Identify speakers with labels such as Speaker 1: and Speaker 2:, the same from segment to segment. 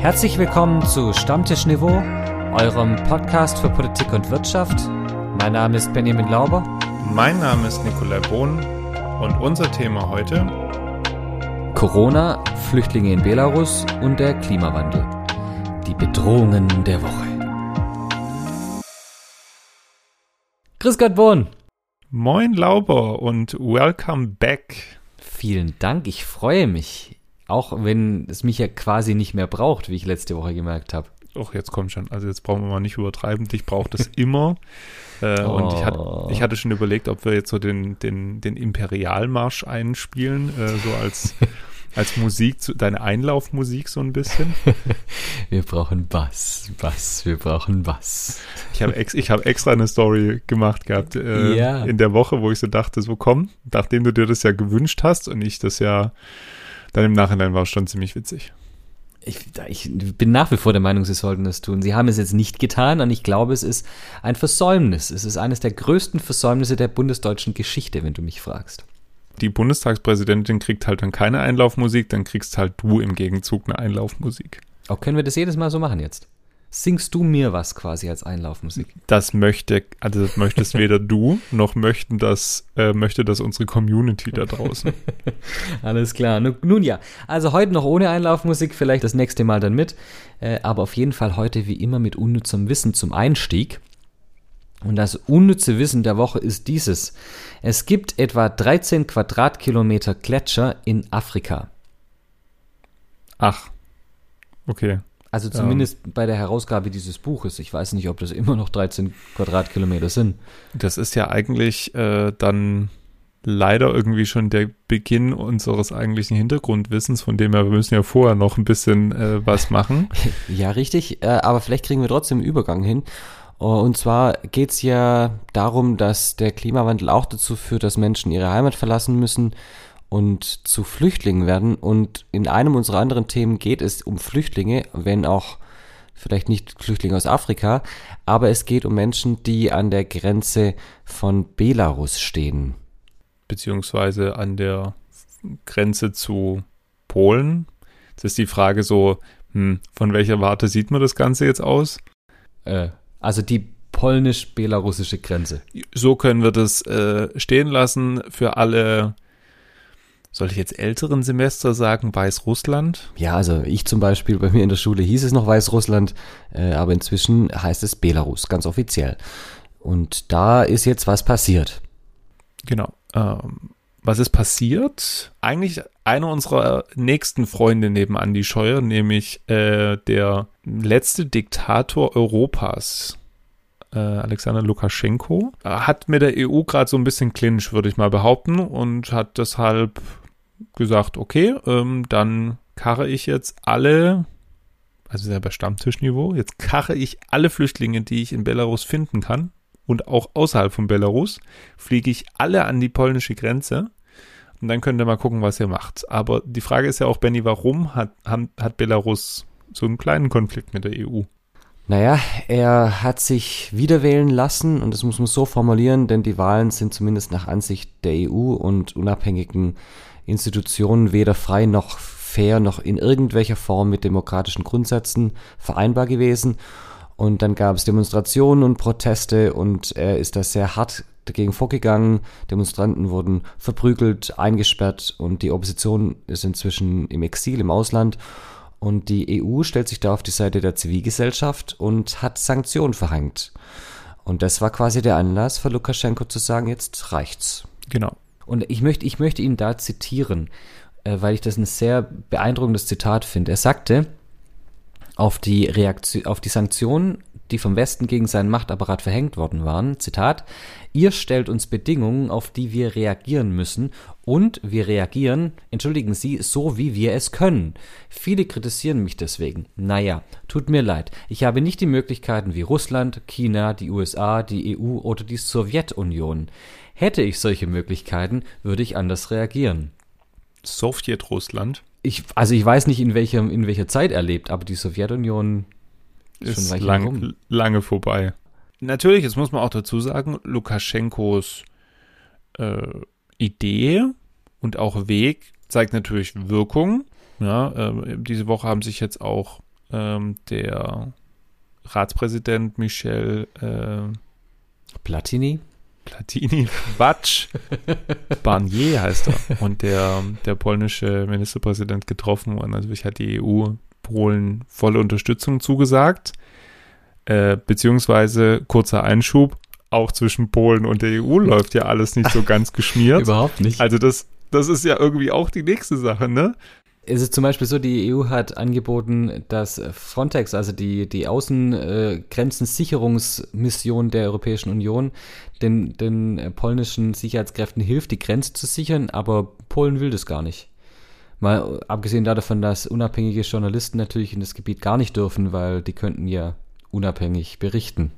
Speaker 1: Herzlich willkommen zu Stammtisch Niveau, eurem Podcast für Politik und Wirtschaft. Mein Name ist Benjamin Lauber.
Speaker 2: Mein Name ist Nikolai Bohn und unser Thema heute
Speaker 1: Corona, Flüchtlinge in Belarus und der Klimawandel. Die Bedrohungen der Woche. Grüß Gott, Bohn.
Speaker 2: Moin Lauber und welcome back.
Speaker 1: Vielen Dank, ich freue mich. Auch wenn es mich ja quasi nicht mehr braucht, wie ich letzte Woche gemerkt habe.
Speaker 2: Och, jetzt kommt schon. Also jetzt brauchen wir mal nicht übertreiben. Dich braucht es immer. äh, oh. Und ich hatte, ich hatte schon überlegt, ob wir jetzt so den, den, den Imperialmarsch einspielen, äh, so als, als Musik, deine Einlaufmusik so ein bisschen.
Speaker 1: wir brauchen Bass, Bass, wir brauchen Bass.
Speaker 2: Ich habe ex, hab extra eine Story gemacht gehabt äh, ja. in der Woche, wo ich so dachte, so komm, nachdem du dir das ja gewünscht hast und ich das ja dann im Nachhinein war es schon ziemlich witzig.
Speaker 1: Ich, ich, bin nach wie vor der Meinung, sie sollten das tun. Sie haben es jetzt nicht getan und ich glaube, es ist ein Versäumnis. Es ist eines der größten Versäumnisse der bundesdeutschen Geschichte, wenn du mich fragst.
Speaker 2: Die Bundestagspräsidentin kriegt halt dann keine Einlaufmusik, dann kriegst halt du im Gegenzug eine Einlaufmusik.
Speaker 1: Auch können wir das jedes Mal so machen jetzt? Singst du mir was quasi als Einlaufmusik?
Speaker 2: Das möchte, also das möchtest weder du noch möchten das, äh, möchte das unsere Community da draußen.
Speaker 1: Alles klar. Nun, nun, ja, also heute noch ohne Einlaufmusik, vielleicht das nächste Mal dann mit, äh, aber auf jeden Fall heute wie immer mit unnützem Wissen zum Einstieg. Und das unnütze Wissen der Woche ist dieses. Es gibt etwa 13 Quadratkilometer Gletscher in Afrika.
Speaker 2: Ach, okay.
Speaker 1: Also zumindest ähm, bei der Herausgabe dieses Buches. Ich weiß nicht, ob das immer noch 13 Quadratkilometer sind.
Speaker 2: Das ist ja eigentlich äh, dann leider irgendwie schon der Beginn unseres eigentlichen Hintergrundwissens, von dem her, wir müssen ja vorher noch ein bisschen äh, was machen.
Speaker 1: ja, richtig. Äh, aber vielleicht kriegen wir trotzdem einen Übergang hin. Uh, und zwar geht es ja darum, dass der Klimawandel auch dazu führt, dass Menschen ihre Heimat verlassen müssen und zu Flüchtlingen werden. Und in einem unserer anderen Themen geht es um Flüchtlinge, wenn auch vielleicht nicht Flüchtlinge aus Afrika, aber es geht um Menschen, die an der Grenze von Belarus stehen.
Speaker 2: Beziehungsweise an der Grenze zu Polen. Das ist die Frage so, hm, von welcher Warte sieht man das Ganze jetzt aus?
Speaker 1: Äh, also die polnisch-belarussische Grenze.
Speaker 2: So können wir das äh, stehen lassen für alle soll ich jetzt älteren Semester sagen, Weißrussland?
Speaker 1: Ja, also ich zum Beispiel, bei mir in der Schule hieß es noch Weißrussland, äh, aber inzwischen heißt es Belarus, ganz offiziell. Und da ist jetzt was passiert.
Speaker 2: Genau. Ähm, was ist passiert? Eigentlich einer unserer nächsten Freunde neben Andi Scheuer, nämlich äh, der letzte Diktator Europas, äh, Alexander Lukaschenko, hat mit der EU gerade so ein bisschen Clinch, würde ich mal behaupten, und hat deshalb gesagt, okay, ähm, dann karre ich jetzt alle, also ja bei Stammtischniveau, jetzt karre ich alle Flüchtlinge, die ich in Belarus finden kann und auch außerhalb von Belarus, fliege ich alle an die polnische Grenze und dann könnt ihr mal gucken, was ihr macht. Aber die Frage ist ja auch, Benny, warum hat, hat Belarus so einen kleinen Konflikt mit der EU?
Speaker 1: Naja, er hat sich wiederwählen lassen und das muss man so formulieren, denn die Wahlen sind zumindest nach Ansicht der EU und unabhängigen Institutionen weder frei noch fair noch in irgendwelcher Form mit demokratischen Grundsätzen vereinbar gewesen. Und dann gab es Demonstrationen und Proteste und er ist da sehr hart dagegen vorgegangen. Demonstranten wurden verprügelt, eingesperrt und die Opposition ist inzwischen im Exil im Ausland. Und die EU stellt sich da auf die Seite der Zivilgesellschaft und hat Sanktionen verhängt. Und das war quasi der Anlass für Lukaschenko zu sagen, jetzt reicht's.
Speaker 2: Genau.
Speaker 1: Und ich möchte, ich möchte ihn da zitieren, äh, weil ich das ein sehr beeindruckendes Zitat finde. Er sagte, auf die Reaktion, auf die Sanktionen, die vom Westen gegen seinen Machtapparat verhängt worden waren, Zitat, ihr stellt uns Bedingungen, auf die wir reagieren müssen und wir reagieren, entschuldigen Sie, so wie wir es können. Viele kritisieren mich deswegen. Naja, tut mir leid. Ich habe nicht die Möglichkeiten wie Russland, China, die USA, die EU oder die Sowjetunion. Hätte ich solche Möglichkeiten, würde ich anders reagieren.
Speaker 2: Sowjetrussland?
Speaker 1: Ich, also ich weiß nicht, in, welchem, in welcher Zeit er lebt, aber die Sowjetunion
Speaker 2: ist, ist lang, lange vorbei. Natürlich, jetzt muss man auch dazu sagen, Lukaschenkos äh, Idee und auch Weg zeigt natürlich Wirkung. Ja, äh, diese Woche haben sich jetzt auch ähm, der Ratspräsident Michel äh,
Speaker 1: Platini.
Speaker 2: Platini, Quatsch. Barnier heißt er. Und der, der polnische Ministerpräsident getroffen und natürlich hat die EU Polen volle Unterstützung zugesagt. Äh, beziehungsweise, kurzer Einschub, auch zwischen Polen und der EU läuft ja alles nicht so ganz geschmiert.
Speaker 1: Überhaupt nicht.
Speaker 2: Also das, das ist ja irgendwie auch die nächste Sache, ne?
Speaker 1: Es ist zum Beispiel so, die EU hat angeboten, dass Frontex, also die, die Außengrenzensicherungsmission der Europäischen Union, den, den polnischen Sicherheitskräften hilft, die Grenze zu sichern, aber Polen will das gar nicht. Mal abgesehen davon, dass unabhängige Journalisten natürlich in das Gebiet gar nicht dürfen, weil die könnten ja unabhängig berichten.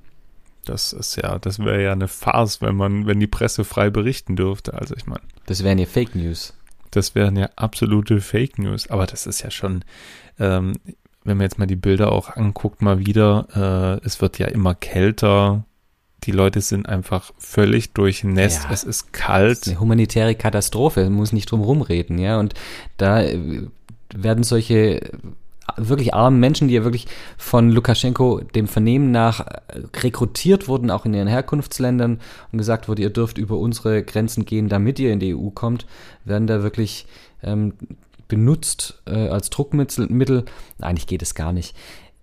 Speaker 2: Das ist ja, das wäre ja eine Farce, wenn man, wenn die Presse frei berichten dürfte. Also ich meine.
Speaker 1: Das wären ja Fake News.
Speaker 2: Das wären ja absolute Fake News. Aber das ist ja schon, ähm, wenn man jetzt mal die Bilder auch anguckt, mal wieder, äh, es wird ja immer kälter. Die Leute sind einfach völlig durchnässt. Ja, es ist kalt. Ist
Speaker 1: eine humanitäre Katastrophe, man muss nicht drum rumreden, ja. Und da äh, werden solche wirklich armen Menschen, die ja wirklich von Lukaschenko dem Vernehmen nach äh, rekrutiert wurden, auch in ihren Herkunftsländern und gesagt wurde, ihr dürft über unsere Grenzen gehen, damit ihr in die EU kommt, werden da wirklich ähm, benutzt äh, als Druckmittel. Eigentlich geht es gar nicht.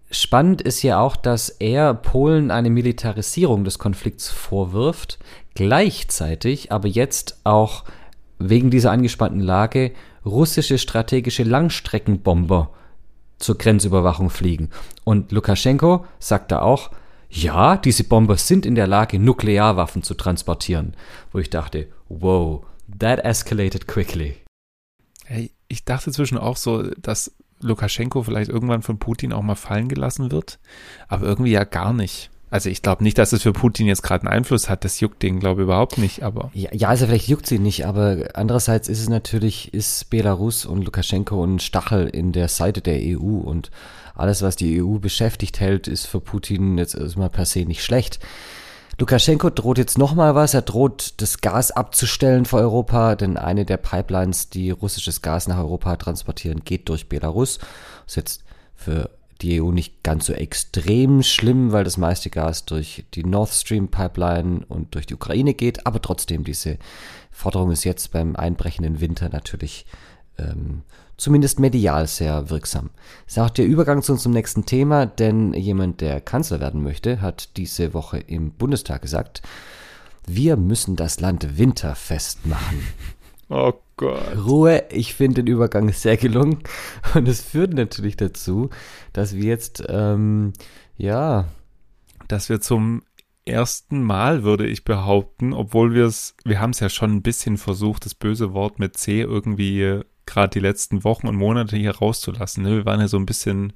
Speaker 1: Spannend ist ja auch, dass er Polen eine Militarisierung des Konflikts vorwirft, gleichzeitig aber jetzt auch wegen dieser angespannten Lage russische strategische Langstreckenbomber zur Grenzüberwachung fliegen. Und Lukaschenko sagt da auch, ja, diese Bomber sind in der Lage, Nuklearwaffen zu transportieren. Wo ich dachte, wow, that escalated quickly.
Speaker 2: Hey, ich dachte zwischen auch so, dass Lukaschenko vielleicht irgendwann von Putin auch mal fallen gelassen wird, aber irgendwie ja gar nicht. Also ich glaube nicht, dass es für Putin jetzt gerade einen Einfluss hat. Das juckt den, glaube ich, überhaupt nicht. Aber
Speaker 1: ja, ja, also vielleicht juckt sie nicht, aber andererseits ist es natürlich, ist Belarus und Lukaschenko ein Stachel in der Seite der EU und alles, was die EU beschäftigt hält, ist für Putin jetzt erstmal per se nicht schlecht. Lukaschenko droht jetzt nochmal was. Er droht, das Gas abzustellen für Europa, denn eine der Pipelines, die russisches Gas nach Europa transportieren, geht durch Belarus. Das ist jetzt für die EU nicht ganz so extrem schlimm, weil das meiste Gas durch die Nord Stream Pipeline und durch die Ukraine geht, aber trotzdem diese Forderung ist jetzt beim einbrechenden Winter natürlich ähm, zumindest medial sehr wirksam. Das ist auch der Übergang zu unserem nächsten Thema, denn jemand, der Kanzler werden möchte, hat diese Woche im Bundestag gesagt, wir müssen das Land winterfest machen.
Speaker 2: Oh Gott.
Speaker 1: Ruhe, ich finde den Übergang sehr gelungen. Und es führt natürlich dazu, dass wir jetzt, ähm, ja.
Speaker 2: Dass wir zum ersten Mal, würde ich behaupten, obwohl wir es, wir haben es ja schon ein bisschen versucht, das böse Wort mit C irgendwie gerade die letzten Wochen und Monate hier rauszulassen. Ne? Wir waren ja so ein bisschen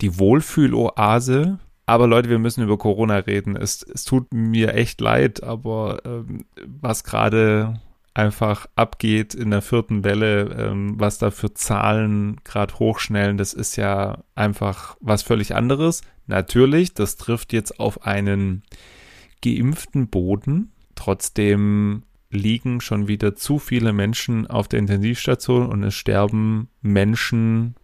Speaker 2: die Wohlfühloase. Aber Leute, wir müssen über Corona reden. Es, es tut mir echt leid, aber ähm, was gerade einfach abgeht in der vierten Welle, ähm, was da für Zahlen gerade hochschnellen, das ist ja einfach was völlig anderes. Natürlich, das trifft jetzt auf einen geimpften Boden. Trotzdem liegen schon wieder zu viele Menschen auf der Intensivstation und es sterben Menschen.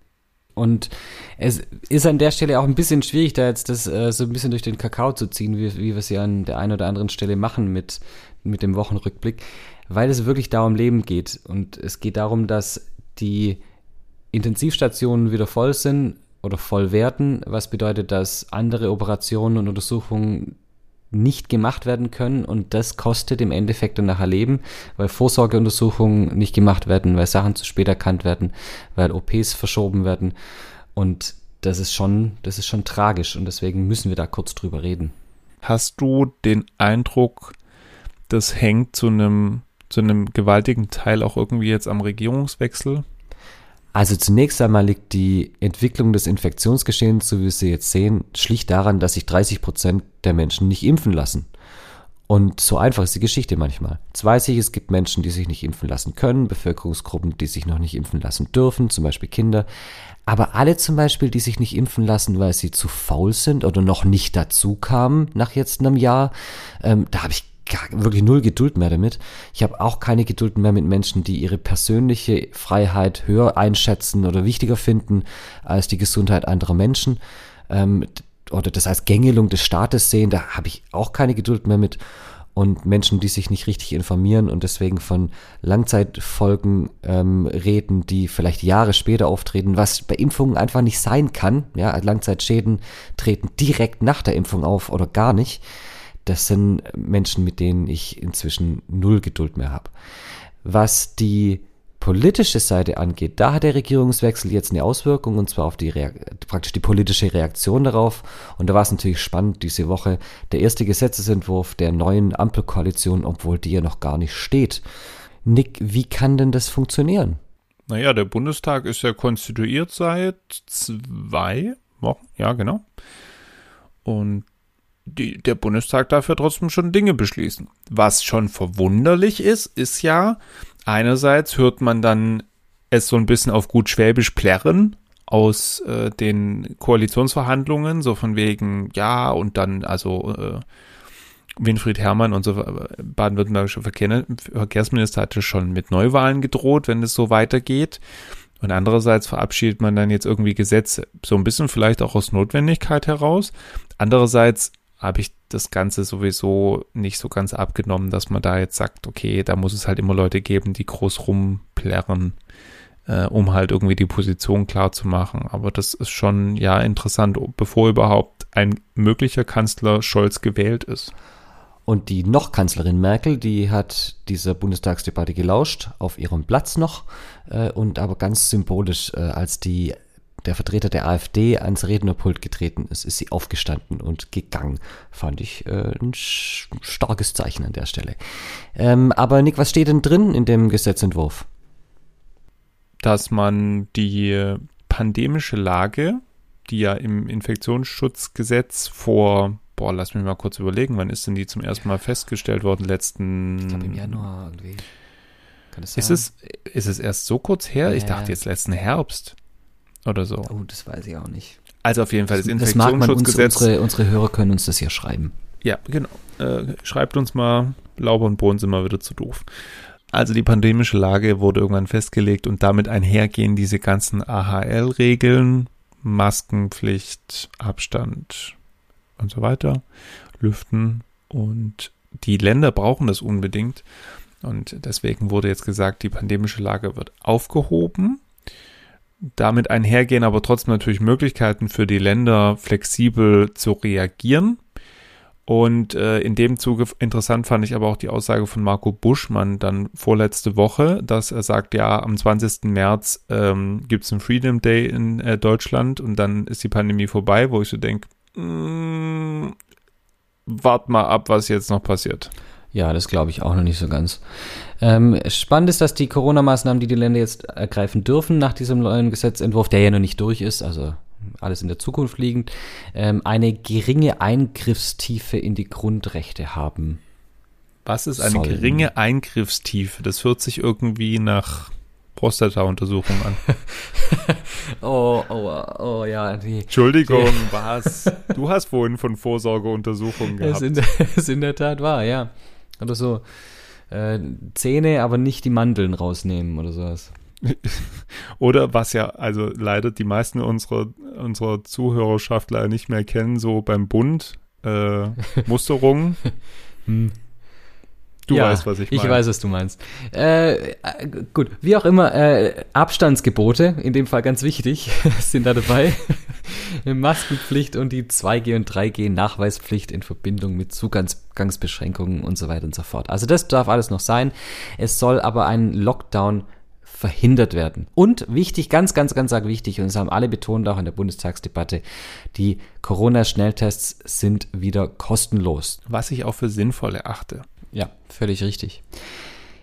Speaker 1: Und es ist an der Stelle auch ein bisschen schwierig, da jetzt das äh, so ein bisschen durch den Kakao zu ziehen, wie, wie wir es ja an der einen oder anderen Stelle machen mit, mit dem Wochenrückblick weil es wirklich darum Leben geht. Und es geht darum, dass die Intensivstationen wieder voll sind oder voll werden, was bedeutet, dass andere Operationen und Untersuchungen nicht gemacht werden können und das kostet im Endeffekt dann nachher Leben, weil Vorsorgeuntersuchungen nicht gemacht werden, weil Sachen zu spät erkannt werden, weil OPs verschoben werden und das ist schon, das ist schon tragisch und deswegen müssen wir da kurz drüber reden.
Speaker 2: Hast du den Eindruck, das hängt zu einem zu einem gewaltigen Teil auch irgendwie jetzt am Regierungswechsel?
Speaker 1: Also zunächst einmal liegt die Entwicklung des Infektionsgeschehens, so wie wir sie jetzt sehen, schlicht daran, dass sich 30 Prozent der Menschen nicht impfen lassen. Und so einfach ist die Geschichte manchmal. Es weiß ich, es gibt Menschen, die sich nicht impfen lassen können, Bevölkerungsgruppen, die sich noch nicht impfen lassen dürfen, zum Beispiel Kinder. Aber alle zum Beispiel, die sich nicht impfen lassen, weil sie zu faul sind oder noch nicht dazu kamen nach jetzt einem Jahr, ähm, da habe ich gar, wirklich null Geduld mehr damit. Ich habe auch keine Geduld mehr mit Menschen, die ihre persönliche Freiheit höher einschätzen oder wichtiger finden als die Gesundheit anderer Menschen. Ähm, oder das als Gängelung des Staates sehen, da habe ich auch keine Geduld mehr mit und Menschen, die sich nicht richtig informieren und deswegen von Langzeitfolgen ähm, reden, die vielleicht Jahre später auftreten, was bei Impfungen einfach nicht sein kann. Ja, Langzeitschäden treten direkt nach der Impfung auf oder gar nicht. Das sind Menschen, mit denen ich inzwischen null Geduld mehr habe. Was die politische Seite angeht, da hat der Regierungswechsel jetzt eine Auswirkung und zwar auf die praktisch die politische Reaktion darauf. Und da war es natürlich spannend diese Woche der erste Gesetzesentwurf der neuen Ampelkoalition, obwohl die ja noch gar nicht steht. Nick, wie kann denn das funktionieren?
Speaker 2: Naja, der Bundestag ist ja konstituiert seit zwei Wochen, ja genau. Und die, der Bundestag darf ja trotzdem schon Dinge beschließen. Was schon verwunderlich ist, ist ja, einerseits hört man dann es so ein bisschen auf gut Schwäbisch plärren aus äh, den Koalitionsverhandlungen, so von wegen, ja, und dann, also äh, Winfried Herrmann, unser baden-württembergischer Verkehr Verkehrsminister, hatte schon mit Neuwahlen gedroht, wenn es so weitergeht. Und andererseits verabschiedet man dann jetzt irgendwie Gesetze, so ein bisschen vielleicht auch aus Notwendigkeit heraus. Andererseits habe ich das Ganze sowieso nicht so ganz abgenommen, dass man da jetzt sagt, okay, da muss es halt immer Leute geben, die groß rumplärren, äh, um halt irgendwie die Position klar zu machen. Aber das ist schon ja interessant, bevor überhaupt ein möglicher Kanzler Scholz gewählt ist.
Speaker 1: Und die noch Kanzlerin Merkel, die hat dieser Bundestagsdebatte gelauscht, auf ihrem Platz noch, äh, und aber ganz symbolisch, äh, als die der Vertreter der AfD ans Rednerpult getreten ist, ist sie aufgestanden und gegangen. Fand ich äh, ein starkes Zeichen an der Stelle. Ähm, aber Nick, was steht denn drin in dem Gesetzentwurf?
Speaker 2: Dass man die pandemische Lage, die ja im Infektionsschutzgesetz vor, boah, lass mich mal kurz überlegen, wann ist denn die zum ersten Mal festgestellt worden? Letzten. Ich glaube im Januar irgendwie. Kann das sein? Ist es, ist es erst so kurz her? Ja, ich dachte jetzt letzten Herbst oder so.
Speaker 1: Oh, das weiß ich auch nicht.
Speaker 2: Also auf jeden Fall
Speaker 1: das, das Infektionsschutzgesetz. Uns, unsere, unsere Hörer können uns das ja schreiben.
Speaker 2: Ja, genau. Äh, schreibt uns mal, Lauber und Bohnen sind mal wieder zu doof. Also die pandemische Lage wurde irgendwann festgelegt und damit einhergehen diese ganzen AHL-Regeln, Maskenpflicht, Abstand und so weiter, Lüften und die Länder brauchen das unbedingt und deswegen wurde jetzt gesagt, die pandemische Lage wird aufgehoben damit einhergehen aber trotzdem natürlich Möglichkeiten für die Länder flexibel zu reagieren. Und äh, in dem Zuge interessant fand ich aber auch die Aussage von Marco Buschmann dann vorletzte Woche, dass er sagt, ja, am 20. März ähm, gibt es einen Freedom Day in äh, Deutschland und dann ist die Pandemie vorbei, wo ich so denke, mm, wart mal ab, was jetzt noch passiert.
Speaker 1: Ja, das glaube ich auch noch nicht so ganz. Ähm, spannend ist, dass die Corona-Maßnahmen, die die Länder jetzt ergreifen dürfen, nach diesem neuen Gesetzentwurf, der ja noch nicht durch ist, also alles in der Zukunft liegend, ähm, eine geringe Eingriffstiefe in die Grundrechte haben.
Speaker 2: Was ist eine sollen. geringe Eingriffstiefe? Das hört sich irgendwie nach Prostata-Untersuchung an.
Speaker 1: oh, oh, oh, ja.
Speaker 2: Die, Entschuldigung, die, was? Du hast vorhin von Vorsorgeuntersuchungen gehabt.
Speaker 1: Das in, ist in der Tat wahr, ja. Oder so äh, Zähne, aber nicht die Mandeln rausnehmen oder sowas.
Speaker 2: Oder was ja, also leider die meisten unserer, unserer Zuhörerschaft leider nicht mehr kennen, so beim Bund, äh, Musterungen. hm.
Speaker 1: Du ja, weißt, was ich meine. Ich weiß, was du meinst. Äh, gut, wie auch immer, äh, Abstandsgebote, in dem Fall ganz wichtig, sind da dabei. Maskenpflicht und die 2G und 3G Nachweispflicht in Verbindung mit Zugangsbeschränkungen und so weiter und so fort. Also das darf alles noch sein. Es soll aber ein Lockdown verhindert werden. Und wichtig, ganz, ganz, ganz arg wichtig, und das haben alle betont auch in der Bundestagsdebatte, die Corona-Schnelltests sind wieder kostenlos.
Speaker 2: Was ich auch für sinnvoll erachte.
Speaker 1: Ja, völlig richtig.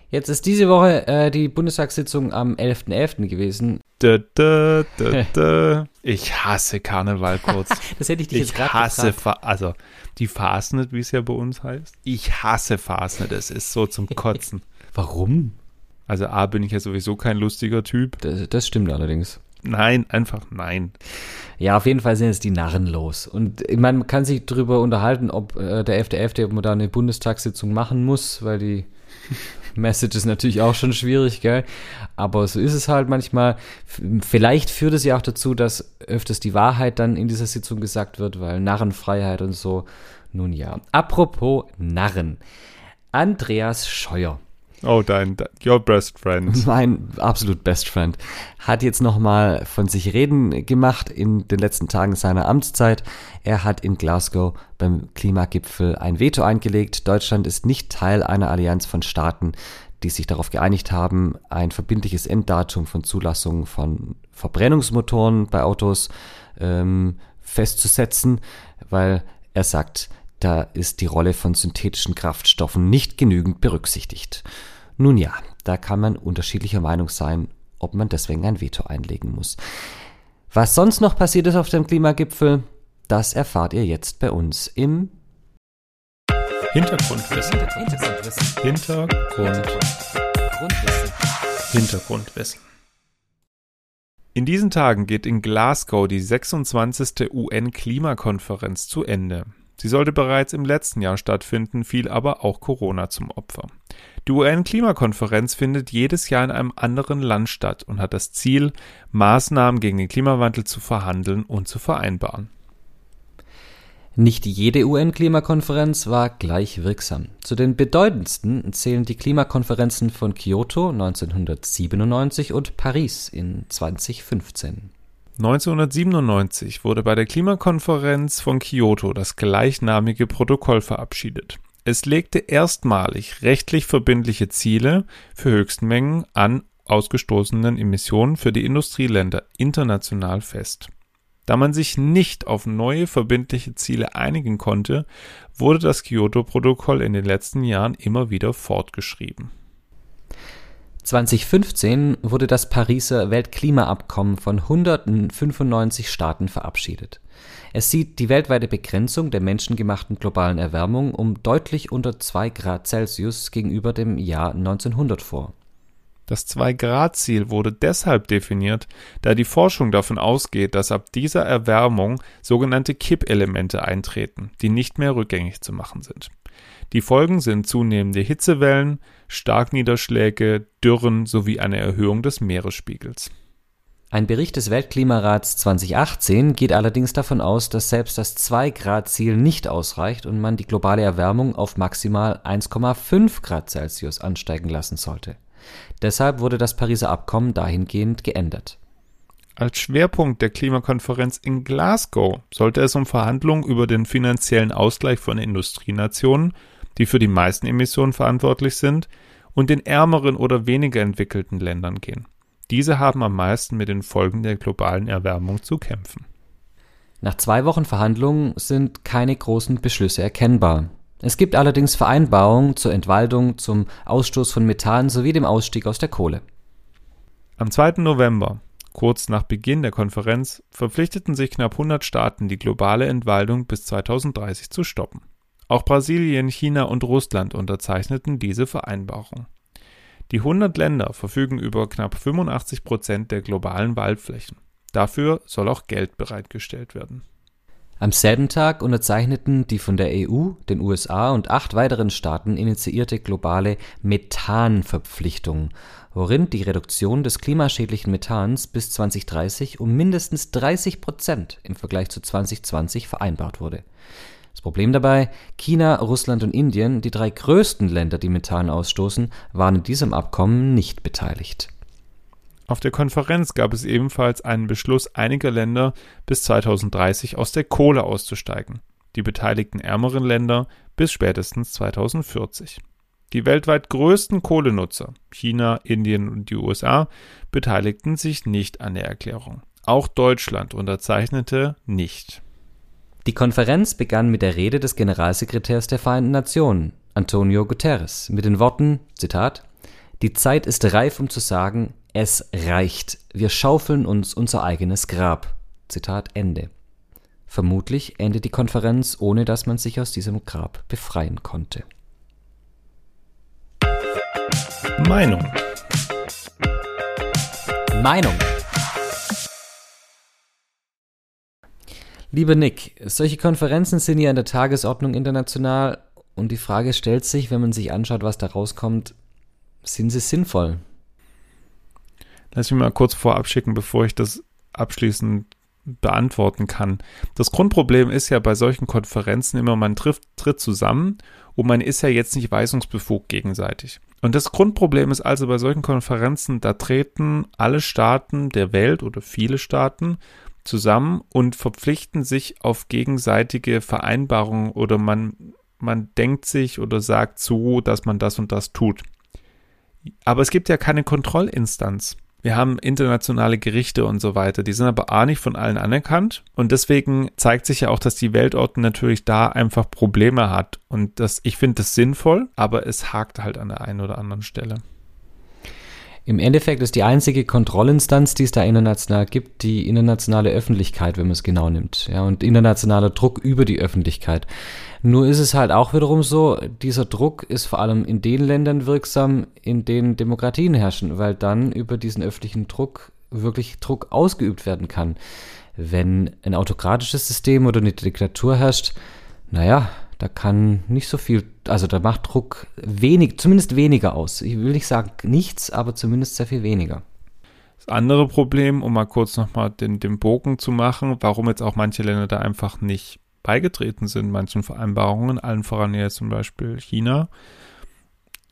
Speaker 1: Jetzt ist diese Woche äh, die Bundestagssitzung am 11.11. .11. gewesen.
Speaker 2: Da, da, da, ich hasse Karneval kurz.
Speaker 1: das hätte ich dich
Speaker 2: ich
Speaker 1: jetzt gerade
Speaker 2: hasse, gefragt. also die Fastnet, wie es ja bei uns heißt. Ich hasse Fastnet, es ist so zum Kotzen.
Speaker 1: Warum?
Speaker 2: Also A, bin ich ja sowieso kein lustiger Typ.
Speaker 1: Das, das stimmt allerdings.
Speaker 2: Nein, einfach nein.
Speaker 1: Ja, auf jeden Fall sind es die Narren los. Und ich meine, man kann sich darüber unterhalten, ob äh, der FDF, ob man da eine Bundestagssitzung machen muss, weil die Message ist natürlich auch schon schwierig, gell? Aber so ist es halt manchmal. Vielleicht führt es ja auch dazu, dass öfters die Wahrheit dann in dieser Sitzung gesagt wird, weil Narrenfreiheit und so. Nun ja. Apropos Narren. Andreas Scheuer.
Speaker 2: Oh, dein, your best friend.
Speaker 1: Mein absolut best friend. Hat jetzt nochmal von sich reden gemacht in den letzten Tagen seiner Amtszeit. Er hat in Glasgow beim Klimagipfel ein Veto eingelegt. Deutschland ist nicht Teil einer Allianz von Staaten, die sich darauf geeinigt haben, ein verbindliches Enddatum von Zulassung von Verbrennungsmotoren bei Autos ähm, festzusetzen, weil er sagt, da ist die Rolle von synthetischen Kraftstoffen nicht genügend berücksichtigt. Nun ja, da kann man unterschiedlicher Meinung sein, ob man deswegen ein Veto einlegen muss. Was sonst noch passiert ist auf dem Klimagipfel, das erfahrt ihr jetzt bei uns im
Speaker 2: Hintergrundwissen.
Speaker 1: Hintergrundwissen.
Speaker 2: Hintergrundwissen. Hintergrundwissen. In diesen Tagen geht in Glasgow die 26. UN-Klimakonferenz zu Ende. Sie sollte bereits im letzten Jahr stattfinden, fiel aber auch Corona zum Opfer. Die UN-Klimakonferenz findet jedes Jahr in einem anderen Land statt und hat das Ziel, Maßnahmen gegen den Klimawandel zu verhandeln und zu vereinbaren.
Speaker 1: Nicht jede UN-Klimakonferenz war gleich wirksam. Zu den bedeutendsten zählen die Klimakonferenzen von Kyoto 1997 und Paris in 2015.
Speaker 2: 1997 wurde bei der Klimakonferenz von Kyoto das gleichnamige Protokoll verabschiedet. Es legte erstmalig rechtlich verbindliche Ziele für Höchstmengen an ausgestoßenen Emissionen für die Industrieländer international fest. Da man sich nicht auf neue verbindliche Ziele einigen konnte, wurde das Kyoto-Protokoll in den letzten Jahren immer wieder fortgeschrieben
Speaker 1: 2015 wurde das Pariser Weltklimaabkommen von 195 Staaten verabschiedet. Es sieht die weltweite Begrenzung der menschengemachten globalen Erwärmung um deutlich unter 2 Grad Celsius gegenüber dem Jahr 1900 vor.
Speaker 2: Das 2-Grad-Ziel wurde deshalb definiert, da die Forschung davon ausgeht, dass ab dieser Erwärmung sogenannte Kippelemente eintreten, die nicht mehr rückgängig zu machen sind. Die Folgen sind zunehmende Hitzewellen, Starkniederschläge, Dürren sowie eine Erhöhung des Meeresspiegels.
Speaker 1: Ein Bericht des Weltklimarats 2018 geht allerdings davon aus, dass selbst das 2-Grad-Ziel nicht ausreicht und man die globale Erwärmung auf maximal 1,5 Grad Celsius ansteigen lassen sollte. Deshalb wurde das Pariser Abkommen dahingehend geändert.
Speaker 2: Als Schwerpunkt der Klimakonferenz in Glasgow sollte es um Verhandlungen über den finanziellen Ausgleich von Industrienationen die für die meisten Emissionen verantwortlich sind, und den ärmeren oder weniger entwickelten Ländern gehen. Diese haben am meisten mit den Folgen der globalen Erwärmung zu kämpfen.
Speaker 1: Nach zwei Wochen Verhandlungen sind keine großen Beschlüsse erkennbar. Es gibt allerdings Vereinbarungen zur Entwaldung, zum Ausstoß von Methan sowie dem Ausstieg aus der Kohle.
Speaker 2: Am 2. November, kurz nach Beginn der Konferenz, verpflichteten sich knapp 100 Staaten, die globale Entwaldung bis 2030 zu stoppen. Auch Brasilien, China und Russland unterzeichneten diese Vereinbarung. Die 100 Länder verfügen über knapp 85 Prozent der globalen Waldflächen. Dafür soll auch Geld bereitgestellt werden.
Speaker 1: Am selben Tag unterzeichneten die von der EU, den USA und acht weiteren Staaten initiierte globale Methanverpflichtung, worin die Reduktion des klimaschädlichen Methans bis 2030 um mindestens 30 Prozent im Vergleich zu 2020 vereinbart wurde. Das Problem dabei, China, Russland und Indien, die drei größten Länder, die Methan ausstoßen, waren in diesem Abkommen nicht beteiligt.
Speaker 2: Auf der Konferenz gab es ebenfalls einen Beschluss einiger Länder, bis 2030 aus der Kohle auszusteigen, die beteiligten ärmeren Länder bis spätestens 2040. Die weltweit größten Kohlenutzer, China, Indien und die USA, beteiligten sich nicht an der Erklärung. Auch Deutschland unterzeichnete nicht.
Speaker 1: Die Konferenz begann mit der Rede des Generalsekretärs der Vereinten Nationen, Antonio Guterres, mit den Worten: Zitat, Die Zeit ist reif, um zu sagen, es reicht. Wir schaufeln uns unser eigenes Grab. Zitat Ende. Vermutlich endet die Konferenz, ohne dass man sich aus diesem Grab befreien konnte.
Speaker 2: Meinung.
Speaker 1: Meinung. Lieber Nick, solche Konferenzen sind ja an der Tagesordnung international und die Frage stellt sich, wenn man sich anschaut, was da rauskommt, sind sie sinnvoll?
Speaker 2: Lass mich mal kurz vorab schicken, bevor ich das abschließend beantworten kann. Das Grundproblem ist ja bei solchen Konferenzen immer, man trifft, tritt zusammen und man ist ja jetzt nicht weisungsbefugt gegenseitig. Und das Grundproblem ist also bei solchen Konferenzen, da treten alle Staaten der Welt oder viele Staaten zusammen und verpflichten sich auf gegenseitige Vereinbarungen oder man, man denkt sich oder sagt so, dass man das und das tut. Aber es gibt ja keine Kontrollinstanz. Wir haben internationale Gerichte und so weiter. Die sind aber A nicht von allen anerkannt. Und deswegen zeigt sich ja auch, dass die Weltordnung natürlich da einfach Probleme hat. Und das, ich finde das sinnvoll, aber es hakt halt an der einen oder anderen Stelle.
Speaker 1: Im Endeffekt ist die einzige Kontrollinstanz, die es da international gibt, die internationale Öffentlichkeit, wenn man es genau nimmt. Ja, und internationaler Druck über die Öffentlichkeit. Nur ist es halt auch wiederum so, dieser Druck ist vor allem in den Ländern wirksam, in denen Demokratien herrschen, weil dann über diesen öffentlichen Druck wirklich Druck ausgeübt werden kann. Wenn ein autokratisches System oder eine Diktatur herrscht, naja, da kann nicht so viel, also da macht Druck wenig, zumindest weniger aus. Ich will nicht sagen nichts, aber zumindest sehr viel weniger.
Speaker 2: Das andere Problem, um mal kurz nochmal den, den Bogen zu machen, warum jetzt auch manche Länder da einfach nicht beigetreten sind, manchen Vereinbarungen, allen voran ja zum Beispiel China.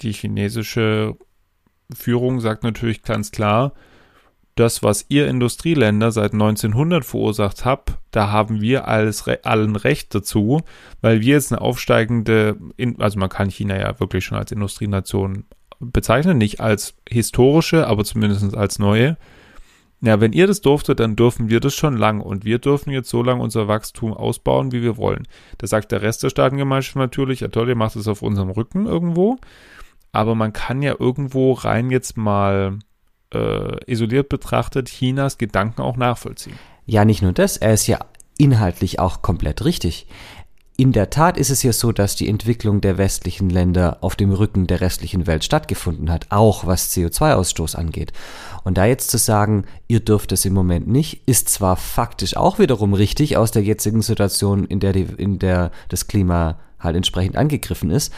Speaker 2: Die chinesische Führung sagt natürlich ganz klar, das, was ihr Industrieländer seit 1900 verursacht habt, da haben wir alles, allen Recht dazu, weil wir jetzt eine aufsteigende, also man kann China ja wirklich schon als Industrienation bezeichnen, nicht als historische, aber zumindest als neue. Ja, wenn ihr das durftet, dann dürfen wir das schon lang und wir dürfen jetzt so lange unser Wachstum ausbauen, wie wir wollen. Da sagt der Rest der Staatengemeinschaft natürlich, ja toll, ihr macht es auf unserem Rücken irgendwo, aber man kann ja irgendwo rein jetzt mal äh, isoliert betrachtet Chinas Gedanken auch nachvollziehen.
Speaker 1: Ja, nicht nur das, er ist ja inhaltlich auch komplett richtig. In der Tat ist es ja so, dass die Entwicklung der westlichen Länder auf dem Rücken der restlichen Welt stattgefunden hat, auch was CO2-Ausstoß angeht. Und da jetzt zu sagen, ihr dürft es im Moment nicht, ist zwar faktisch auch wiederum richtig aus der jetzigen Situation, in der, die, in der das Klima halt entsprechend angegriffen ist,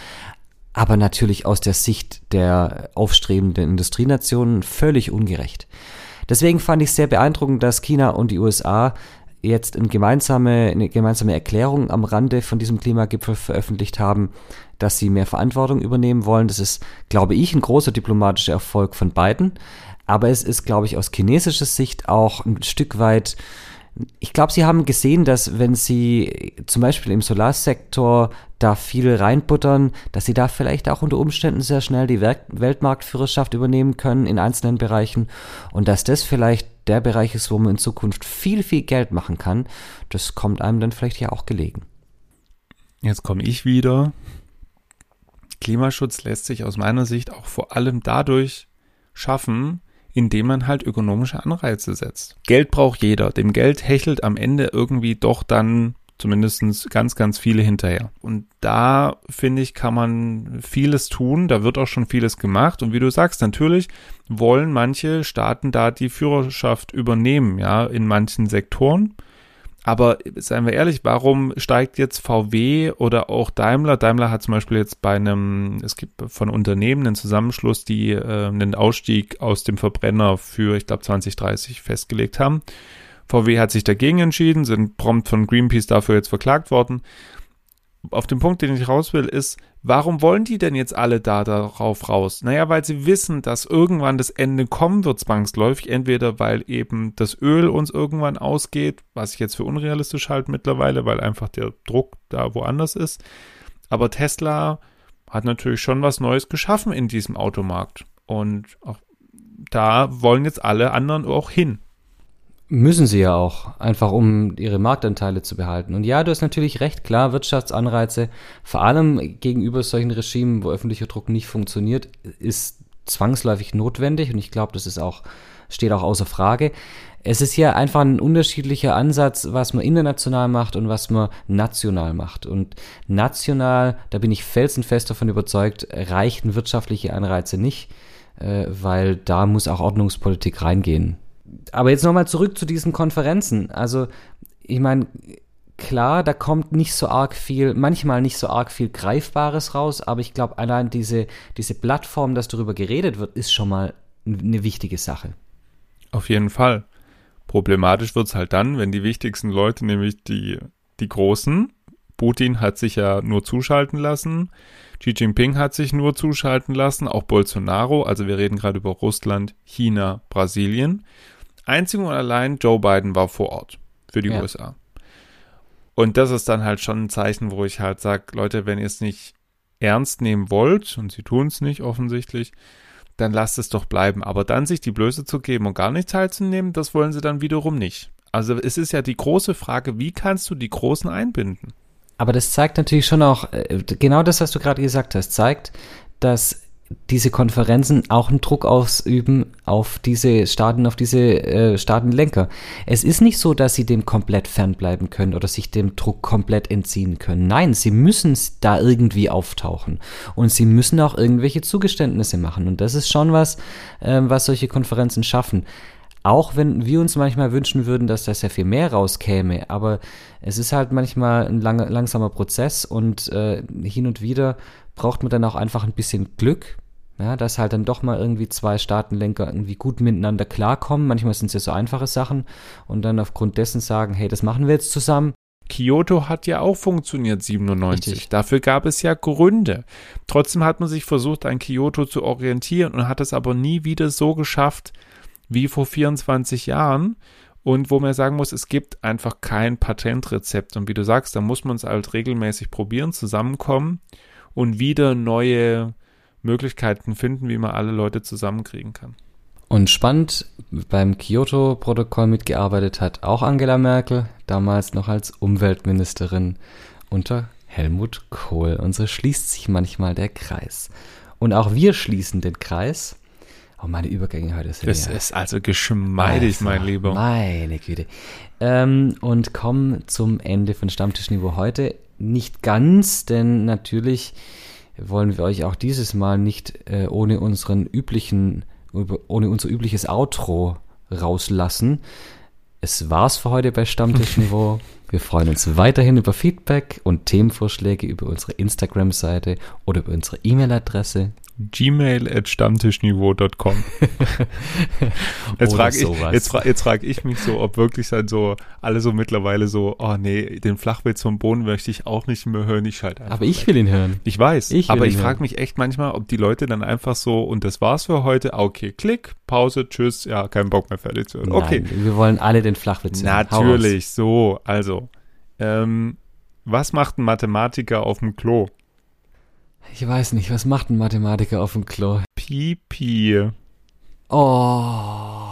Speaker 1: aber natürlich aus der Sicht der aufstrebenden Industrienationen völlig ungerecht. Deswegen fand ich sehr beeindruckend, dass China und die USA jetzt eine gemeinsame, eine gemeinsame Erklärung am Rande von diesem Klimagipfel veröffentlicht haben, dass sie mehr Verantwortung übernehmen wollen. Das ist, glaube ich, ein großer diplomatischer Erfolg von beiden. Aber es ist, glaube ich, aus chinesischer Sicht auch ein Stück weit ich glaube, sie haben gesehen, dass wenn sie zum Beispiel im Solarsektor da viel reinbuttern, dass sie da vielleicht auch unter Umständen sehr schnell die Weltmarktführerschaft übernehmen können in einzelnen Bereichen und dass das vielleicht der Bereich ist, wo man in Zukunft viel, viel Geld machen kann. Das kommt einem dann vielleicht ja auch gelegen.
Speaker 2: Jetzt komme ich wieder. Klimaschutz lässt sich aus meiner Sicht auch vor allem dadurch schaffen, indem man halt ökonomische Anreize setzt. Geld braucht jeder. Dem Geld hechelt am Ende irgendwie doch dann zumindest ganz, ganz viele hinterher. Und da, finde ich, kann man vieles tun. Da wird auch schon vieles gemacht. Und wie du sagst, natürlich wollen manche Staaten da die Führerschaft übernehmen, ja, in manchen Sektoren. Aber seien wir ehrlich, warum steigt jetzt VW oder auch Daimler? Daimler hat zum Beispiel jetzt bei einem, es gibt von Unternehmen einen Zusammenschluss, die äh, einen Ausstieg aus dem Verbrenner für, ich glaube, 2030 festgelegt haben. VW hat sich dagegen entschieden, sind prompt von Greenpeace dafür jetzt verklagt worden auf den Punkt, den ich raus will, ist, warum wollen die denn jetzt alle da darauf raus? Naja, weil sie wissen, dass irgendwann das Ende kommen wird, zwangsläufig. Entweder weil eben das Öl uns irgendwann ausgeht, was ich jetzt für unrealistisch halte mittlerweile, weil einfach der Druck da woanders ist. Aber Tesla hat natürlich schon was Neues geschaffen in diesem Automarkt. Und auch da wollen jetzt alle anderen auch hin.
Speaker 1: Müssen sie ja auch, einfach um ihre Marktanteile zu behalten. Und ja, du hast natürlich recht, klar, Wirtschaftsanreize, vor allem gegenüber solchen Regimen, wo öffentlicher Druck nicht funktioniert, ist zwangsläufig notwendig und ich glaube, das ist auch, steht auch außer Frage. Es ist ja einfach ein unterschiedlicher Ansatz, was man international macht und was man national macht. Und national, da bin ich felsenfest davon überzeugt, reichen wirtschaftliche Anreize nicht, äh, weil da muss auch Ordnungspolitik reingehen aber jetzt nochmal zurück zu diesen Konferenzen. Also, ich meine, klar, da kommt nicht so arg viel, manchmal nicht so arg viel Greifbares raus, aber ich glaube, allein diese, diese Plattform, dass darüber geredet wird, ist schon mal eine wichtige Sache.
Speaker 2: Auf jeden Fall. Problematisch wird es halt dann, wenn die wichtigsten Leute, nämlich die, die Großen, Putin hat sich ja nur zuschalten lassen, Xi Jinping hat sich nur zuschalten lassen, auch Bolsonaro, also wir reden gerade über Russland, China, Brasilien. Einzig und allein Joe Biden war vor Ort für die ja. USA. Und das ist dann halt schon ein Zeichen, wo ich halt sage, Leute, wenn ihr es nicht ernst nehmen wollt, und sie tun es nicht offensichtlich, dann lasst es doch bleiben. Aber dann sich die Blöße zu geben und gar nicht teilzunehmen, das wollen sie dann wiederum nicht. Also es ist ja die große Frage, wie kannst du die Großen einbinden?
Speaker 1: Aber das zeigt natürlich schon auch, äh, genau das, was du gerade gesagt hast, zeigt, dass diese Konferenzen auch einen Druck ausüben auf diese Staaten, auf diese äh, Staatenlenker. Es ist nicht so, dass sie dem komplett fernbleiben können oder sich dem Druck komplett entziehen können. Nein, sie müssen da irgendwie auftauchen und sie müssen auch irgendwelche Zugeständnisse machen. Und das ist schon was, äh, was solche Konferenzen schaffen. Auch wenn wir uns manchmal wünschen würden, dass da sehr viel mehr rauskäme, aber es ist halt manchmal ein lang, langsamer Prozess und äh, hin und wieder braucht man dann auch einfach ein bisschen Glück, ja, dass halt dann doch mal irgendwie zwei Staatenlenker irgendwie gut miteinander klarkommen. Manchmal sind es ja so einfache Sachen und dann aufgrund dessen sagen, hey, das machen wir jetzt zusammen.
Speaker 2: Kyoto hat ja auch funktioniert 97. Richtig. Dafür gab es ja Gründe. Trotzdem hat man sich versucht, an Kyoto zu orientieren und hat es aber nie wieder so geschafft wie vor 24 Jahren. Und wo man sagen muss, es gibt einfach kein Patentrezept. Und wie du sagst, da muss man es halt regelmäßig probieren, zusammenkommen und wieder neue Möglichkeiten finden, wie man alle Leute zusammenkriegen kann.
Speaker 1: Und spannend, beim Kyoto-Protokoll mitgearbeitet hat auch Angela Merkel, damals noch als Umweltministerin unter Helmut Kohl. Und so schließt sich manchmal der Kreis. Und auch wir schließen den Kreis. Oh, meine Übergänge heute
Speaker 2: sind Das ja, ist also geschmeidig, also, mein Lieber.
Speaker 1: Meine Güte. Ähm, und kommen zum Ende von Stammtischniveau heute. Nicht ganz, denn natürlich wollen wir euch auch dieses Mal nicht äh, ohne unseren üblichen, ohne unser übliches Outro rauslassen. Es war's für heute bei Stammtischniveau. Wir freuen uns weiterhin über Feedback und Themenvorschläge über unsere Instagram-Seite oder über unsere E-Mail-Adresse
Speaker 2: gmail at stammtischniveau.com. jetzt frage ich, jetzt, fra jetzt frag ich mich so, ob wirklich dann so alle so mittlerweile so, oh nee, den Flachwitz vom Boden möchte ich auch nicht mehr hören, ich schalte
Speaker 1: einfach. Aber ich will ihn hören.
Speaker 2: Ich weiß, ich aber ich frage mich echt manchmal, ob die Leute dann einfach so, und das war's für heute, okay, klick, Pause, tschüss, ja, kein Bock mehr fertig zu hören. Okay.
Speaker 1: Nein, wir wollen alle den Flachwitz
Speaker 2: hören. Natürlich, so, also, ähm, was macht ein Mathematiker auf dem Klo?
Speaker 1: Ich weiß nicht, was macht ein Mathematiker auf dem Klo?
Speaker 2: Pipi.
Speaker 1: Oh.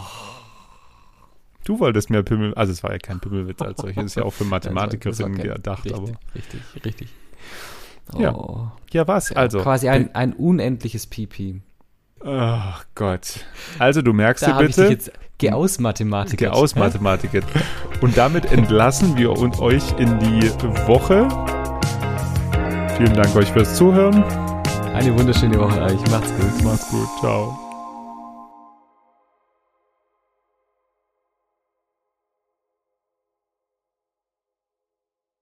Speaker 2: Du wolltest mehr Pimmel, also es war ja kein Pimmelwitz als solches, ist ja auch für Mathematikerinnen gedacht,
Speaker 1: richtig,
Speaker 2: aber.
Speaker 1: Richtig, richtig.
Speaker 2: Oh. Ja. ja, was? Also.
Speaker 1: Quasi ein, ein unendliches Pipi.
Speaker 2: Oh Gott. Also du merkst da dir bitte. Ich jetzt
Speaker 1: Geh aus Mathematik.
Speaker 2: Geh aus Mathematik. Und damit entlassen wir und euch in die Woche. Vielen Dank euch fürs Zuhören.
Speaker 1: Eine wunderschöne Woche euch. Macht's gut.
Speaker 2: Macht's gut. Ciao.